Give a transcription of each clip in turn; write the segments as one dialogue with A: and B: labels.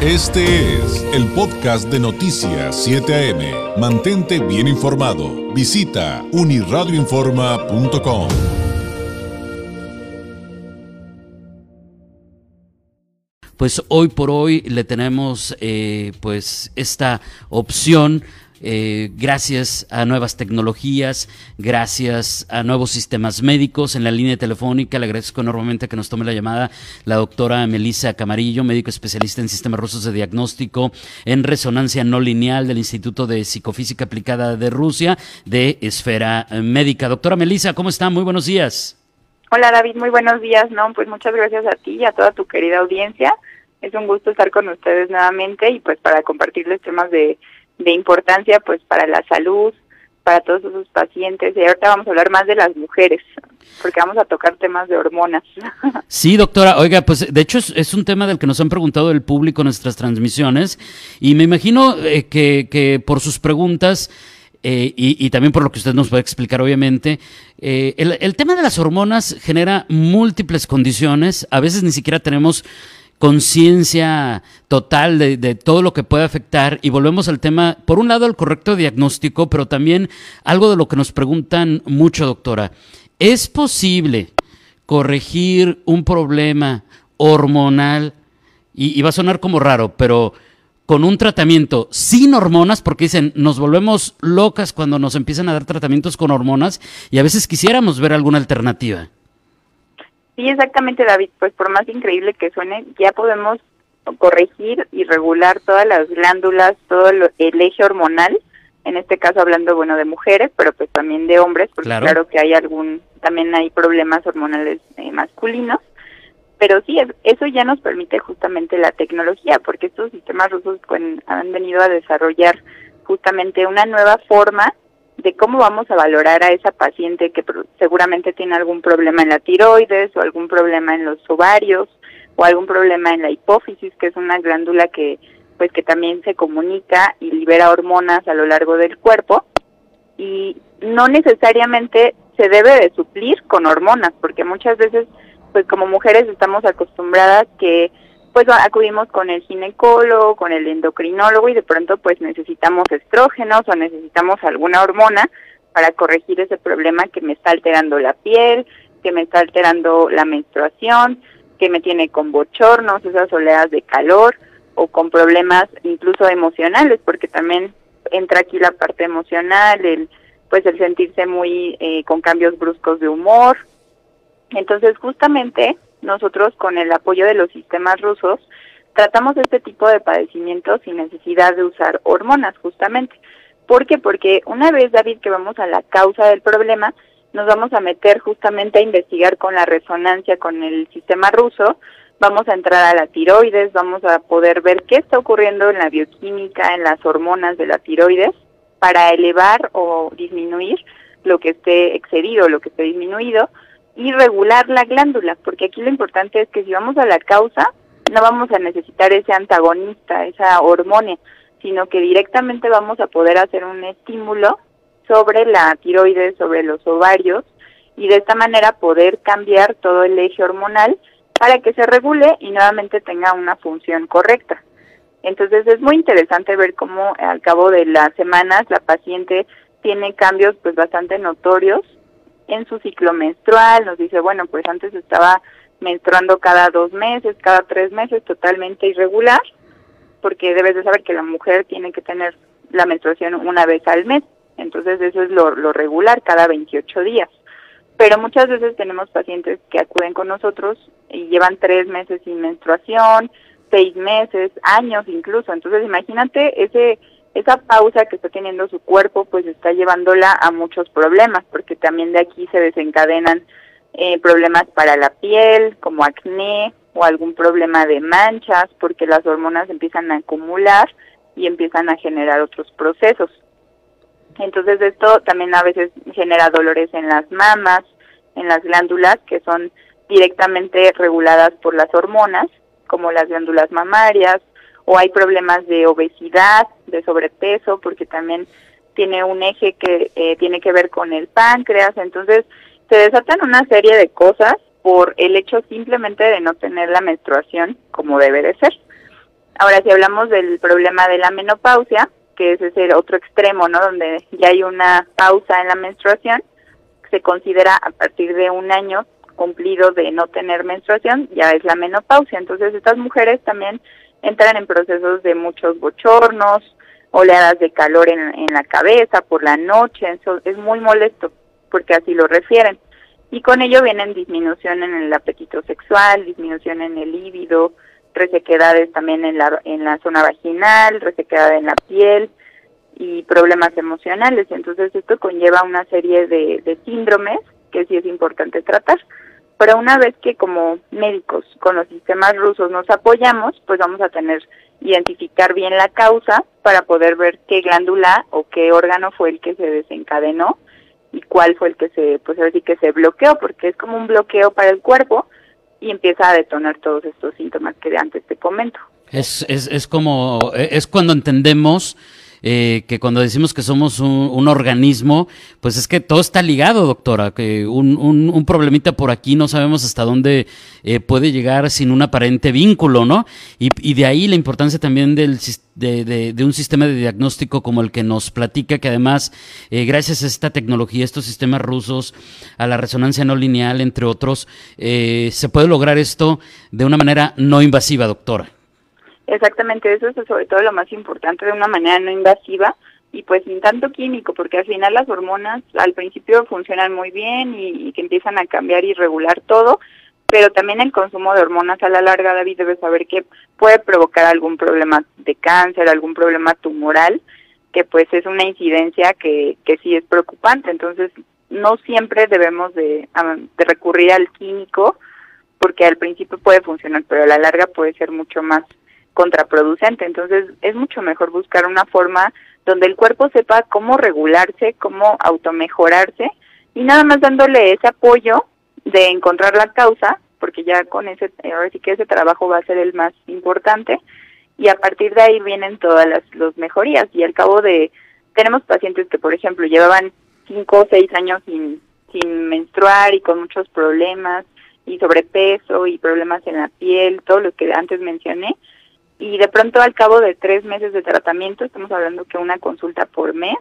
A: Este es el podcast de Noticias 7 AM. Mantente bien informado. Visita uniradioinforma.com.
B: Pues hoy por hoy le tenemos eh, pues esta opción eh, gracias a nuevas tecnologías, gracias a nuevos sistemas médicos en la línea telefónica. Le agradezco enormemente que nos tome la llamada la doctora Melissa Camarillo, médico especialista en sistemas rusos de diagnóstico en resonancia no lineal del Instituto de Psicofísica Aplicada de Rusia de Esfera Médica. Doctora Melissa, ¿cómo está? Muy buenos días.
C: Hola David, muy buenos días. No, pues muchas gracias a ti y a toda tu querida audiencia. Es un gusto estar con ustedes nuevamente y pues para compartirles temas de de importancia pues para la salud, para todos esos pacientes. Y ahorita vamos a hablar más de las mujeres, porque vamos a tocar temas de hormonas.
B: Sí, doctora. Oiga, pues de hecho es, un tema del que nos han preguntado el público en nuestras transmisiones y me imagino eh, que, que, por sus preguntas... Eh, y, también por lo que usted nos puede explicar, obviamente, eh, el, el tema de las hormonas genera múltiples condiciones. A veces ni siquiera tenemos conciencia total de, todo lo que puede afectar y volvemos al tema, por un lado, el correcto diagnóstico, pero también algo de lo que nos preguntan mucho, doctora. ¿Es posible corregir un problema hormonal? Y, va a sonar como raro, pero con un tratamiento sin hormonas, porque dicen, nos volvemos locas cuando nos empiezan a dar tratamientos con hormonas y a veces quisiéramos ver alguna alternativa.
C: Sí, exactamente, David. Pues por más increíble que suene, ya podemos corregir y regular todas las glándulas, todo el eje hormonal. En este caso hablando, bueno, de mujeres, pero pues también de hombres, porque claro, que hay algún, también hay problemas hormonales eh, masculinos. Pero sí, eso ya nos permite justamente la tecnología, porque estos sistemas rusos pues, han venido a desarrollar justamente una nueva forma de cómo vamos a valorar a esa paciente que seguramente tiene algún problema en la tiroides o algún problema en los ovarios o algún problema en la hipófisis, que es una glándula que pues que también se comunica y libera hormonas a lo largo del cuerpo. Y no necesariamente se debe de suplir con hormonas, porque muchas veces pues como mujeres estamos acostumbradas que pues acudimos con el ginecólogo, con el endocrinólogo y de pronto pues necesitamos estrógenos o necesitamos alguna hormona para corregir ese problema que me está alterando la piel, que me está alterando la menstruación, que me tiene con bochornos, esas oleadas de calor o con problemas incluso emocionales, porque también entra aquí la parte emocional, el pues el sentirse muy eh, con cambios bruscos de humor. Entonces justamente nosotros con el apoyo de los sistemas rusos tratamos este tipo de padecimientos sin necesidad de usar hormonas justamente. ¿Por qué? Porque una vez, David, que vamos a la causa del problema, nos vamos a meter justamente a investigar con la resonancia con el sistema ruso, vamos a entrar a la tiroides, vamos a poder ver qué está ocurriendo en la bioquímica, en las hormonas de la tiroides, para elevar o disminuir lo que esté excedido, lo que esté disminuido, y regular la glándula, porque aquí lo importante es que si vamos a la causa, no vamos a necesitar ese antagonista, esa hormona, sino que directamente vamos a poder hacer un estímulo sobre la tiroides, sobre los ovarios, y de esta manera poder cambiar todo el eje hormonal para que se regule y nuevamente tenga una función correcta. Entonces es muy interesante ver cómo al cabo de las semanas la paciente tiene cambios pues bastante notorios en su ciclo menstrual, nos dice, bueno, pues antes estaba menstruando cada dos meses, cada tres meses, totalmente irregular, porque debes de saber que la mujer tiene que tener la menstruación una vez al mes, entonces eso es lo, lo regular, cada 28 días. Pero muchas veces tenemos pacientes que acuden con nosotros y llevan tres meses sin menstruación, seis meses, años incluso. Entonces imagínate ese esa pausa que está teniendo su cuerpo pues está llevándola a muchos problemas porque también de aquí se desencadenan eh, problemas para la piel como acné o algún problema de manchas porque las hormonas empiezan a acumular y empiezan a generar otros procesos. Entonces esto también a veces genera dolores en las mamas, en las glándulas que son directamente reguladas por las hormonas, como las glándulas mamarias, o hay problemas de obesidad, de sobrepeso, porque también tiene un eje que eh, tiene que ver con el páncreas, entonces se desatan una serie de cosas por el hecho simplemente de no tener la menstruación como debe de ser. Ahora, si hablamos del problema de la menopausia, que ese es el otro extremo, ¿no? Donde ya hay una pausa en la menstruación, se considera a partir de un año cumplido de no tener menstruación, ya es la menopausia. Entonces, estas mujeres también entran en procesos de muchos bochornos, oleadas de calor en, en la cabeza por la noche, eso es muy molesto porque así lo refieren. Y con ello vienen disminución en el apetito sexual, disminución en el líbido, resequedades también en la, en la zona vaginal, resequedad en la piel y problemas emocionales. Entonces esto conlleva una serie de, de síndromes que sí es importante tratar. Pero una vez que como médicos con los sistemas rusos nos apoyamos, pues vamos a tener identificar bien la causa para poder ver qué glándula o qué órgano fue el que se desencadenó y cuál fue el que se, pues así que se bloqueó, porque es como un bloqueo para el cuerpo y empieza a detonar todos estos síntomas que antes te comento.
B: Es, es, es como, es cuando entendemos eh, que cuando decimos que somos un, organismo, pues es que todo está ligado, doctora, que un, un, problemita por aquí no sabemos hasta dónde eh, puede llegar sin un aparente vínculo, ¿no? Y, y de ahí la importancia también del, de, de, un sistema de diagnóstico como el que nos platica, que además, eh, gracias a esta tecnología, estos sistemas rusos, a la resonancia no lineal, entre otros, se puede lograr esto de una manera no invasiva, doctora.
C: Exactamente, eso es sobre todo lo más importante de una manera no invasiva y pues sin tanto químico, porque al final las hormonas al principio funcionan muy bien y, que empiezan a cambiar y regular todo, pero también el consumo de hormonas a la larga, David, debe saber que puede provocar algún problema de cáncer, algún problema tumoral, que pues es una incidencia que, que sí es preocupante. Entonces, no siempre debemos de, de recurrir al químico, porque al principio puede funcionar, pero a la larga puede ser mucho más contraproducente. Entonces es mucho mejor buscar una forma donde el cuerpo sepa cómo regularse, cómo automejorarse y nada más dándole ese apoyo de encontrar la causa, porque ya con ese, ahora sí que ese trabajo va a ser el más importante y a partir de ahí vienen todas las los mejorías y al cabo de tenemos pacientes que por ejemplo llevaban cinco o seis años sin sin menstruar y con muchos problemas y sobrepeso y problemas en la piel, todo lo que antes mencioné, y de pronto al cabo de tres meses de tratamiento, estamos hablando que una consulta por mes,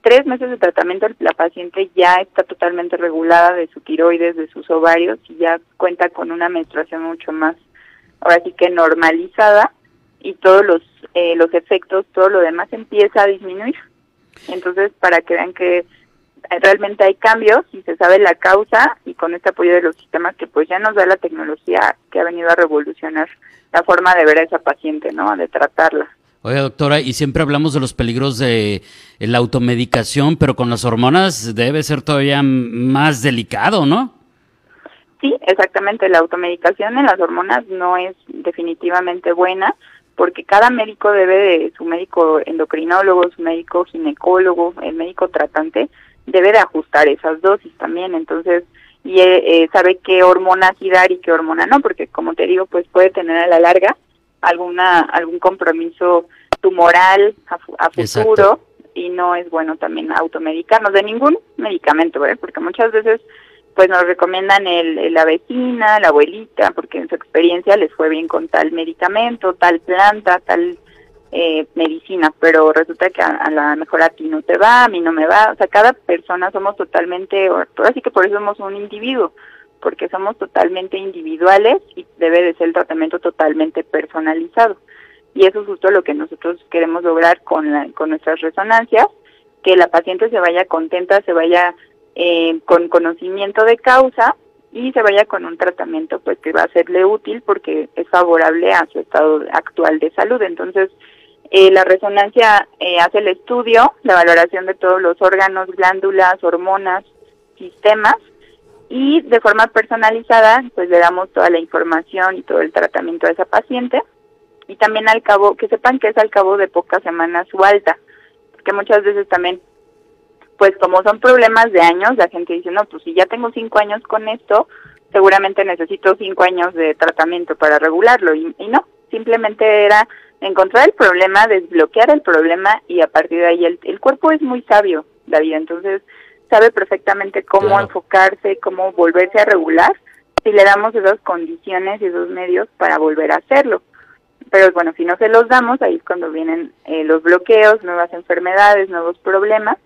C: tres meses de tratamiento la paciente ya está totalmente regulada de su tiroides, de sus ovarios y ya cuenta con una menstruación mucho más, ahora sí que normalizada y todos los, eh, los efectos, todo lo demás empieza a disminuir. Entonces, para que vean que realmente hay cambios y se sabe la causa y con este apoyo de los sistemas que pues ya nos da la tecnología que ha venido a revolucionar la forma de ver a esa paciente, ¿no? De tratarla.
B: Oiga, doctora, y siempre hablamos de los peligros de la automedicación, pero con las hormonas debe ser todavía más delicado, ¿no?
C: Sí, exactamente. La automedicación en las hormonas no es definitivamente buena porque cada médico debe de, su médico endocrinólogo, su médico ginecólogo, el médico tratante, debe de ajustar esas dosis también. Entonces, y eh, eh, sabe qué hormona sí dar y qué hormona no, porque como te digo, pues puede tener a la larga alguna algún compromiso tumoral a, futuro y no es bueno también automedicarnos de ningún medicamento, ¿verdad? porque muchas veces pues nos recomiendan el, la vecina, la abuelita, porque en su experiencia les fue bien con tal medicamento, tal planta, tal eh, medicina, pero resulta que a, la mejor a ti no te va, a mí no me va, o sea, cada persona somos totalmente, así que por eso somos un individuo, porque somos totalmente individuales y debe de ser el tratamiento totalmente personalizado. Y eso es justo lo que nosotros queremos lograr con, la, con nuestras resonancias, que la paciente se vaya contenta, se vaya eh, con conocimiento de causa y se vaya con un tratamiento pues que va a serle útil porque es favorable a su estado actual de salud. Entonces, eh, la resonancia eh, hace el estudio, la valoración de todos los órganos, glándulas, hormonas, sistemas y de forma personalizada pues le damos toda la información y todo el tratamiento a esa paciente. Y también al cabo, que sepan que es al cabo de pocas semanas su alta, porque muchas veces también pues como son problemas de años, la gente dice, no, pues si ya tengo cinco años con esto, seguramente necesito cinco años de tratamiento para regularlo y no, simplemente era encontrar el problema, desbloquear el problema y a partir de ahí el, el cuerpo es muy sabio, David, entonces sabe perfectamente cómo enfocarse, cómo volverse a regular si le damos esas condiciones y esos medios para volver a hacerlo. pero bueno, si no se los damos, ahí es cuando vienen eh, los bloqueos, nuevas enfermedades, nuevos problemas,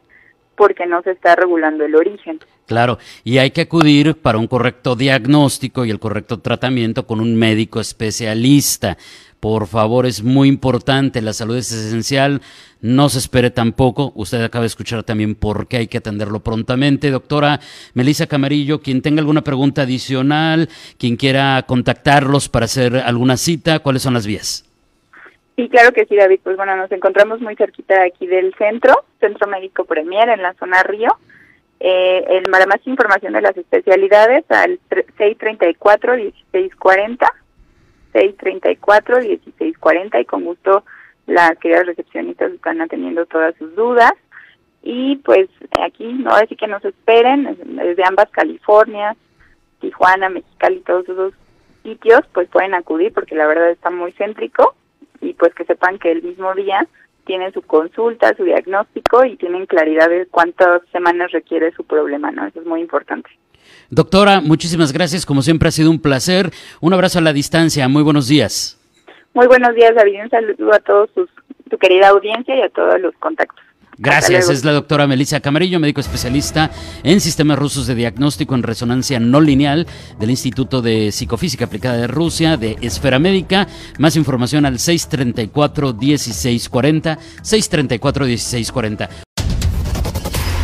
C: porque no se está regulando el origen.
B: Claro, y hay que acudir para un correcto diagnóstico y el correcto tratamiento con un médico especialista. Por favor, es muy importante, la salud es esencial, no se espere tampoco. Usted acaba de escuchar también por qué hay que atenderlo prontamente. Doctora Melissa Camarillo, quien tenga alguna pregunta adicional, quien quiera contactarlos para hacer alguna cita, ¿cuáles son las vías?
C: Sí, claro que sí, David. Pues bueno, nos encontramos muy cerquita aquí del centro, Centro Médico Premier, en la zona Río. Eh, el, para más información de las especialidades, al 634-1640 634-1640 y con gusto las queridas recepcionistas están atendiendo todas sus dudas. Y pues aquí, no decir que nos esperen, desde ambas California, Tijuana, Mexicali, todos esos sitios, pues pueden acudir porque la verdad está muy céntrico y pues que sepan que el mismo día tienen su consulta, su diagnóstico y tienen claridad de cuántas semanas requiere su problema, ¿no? Eso es muy importante.
B: Doctora, muchísimas gracias. Como siempre ha sido un placer. Un abrazo a la distancia. Muy buenos días.
C: Muy buenos días, David. Un saludo a todos sus, tu querida audiencia y a todos los contactos.
B: Gracias, es la doctora Melissa Camarillo, médico especialista en sistemas rusos de diagnóstico en resonancia no lineal del Instituto de Psicofísica Aplicada de Rusia, de Esfera Médica. Más información al 634-1640, 634-1640.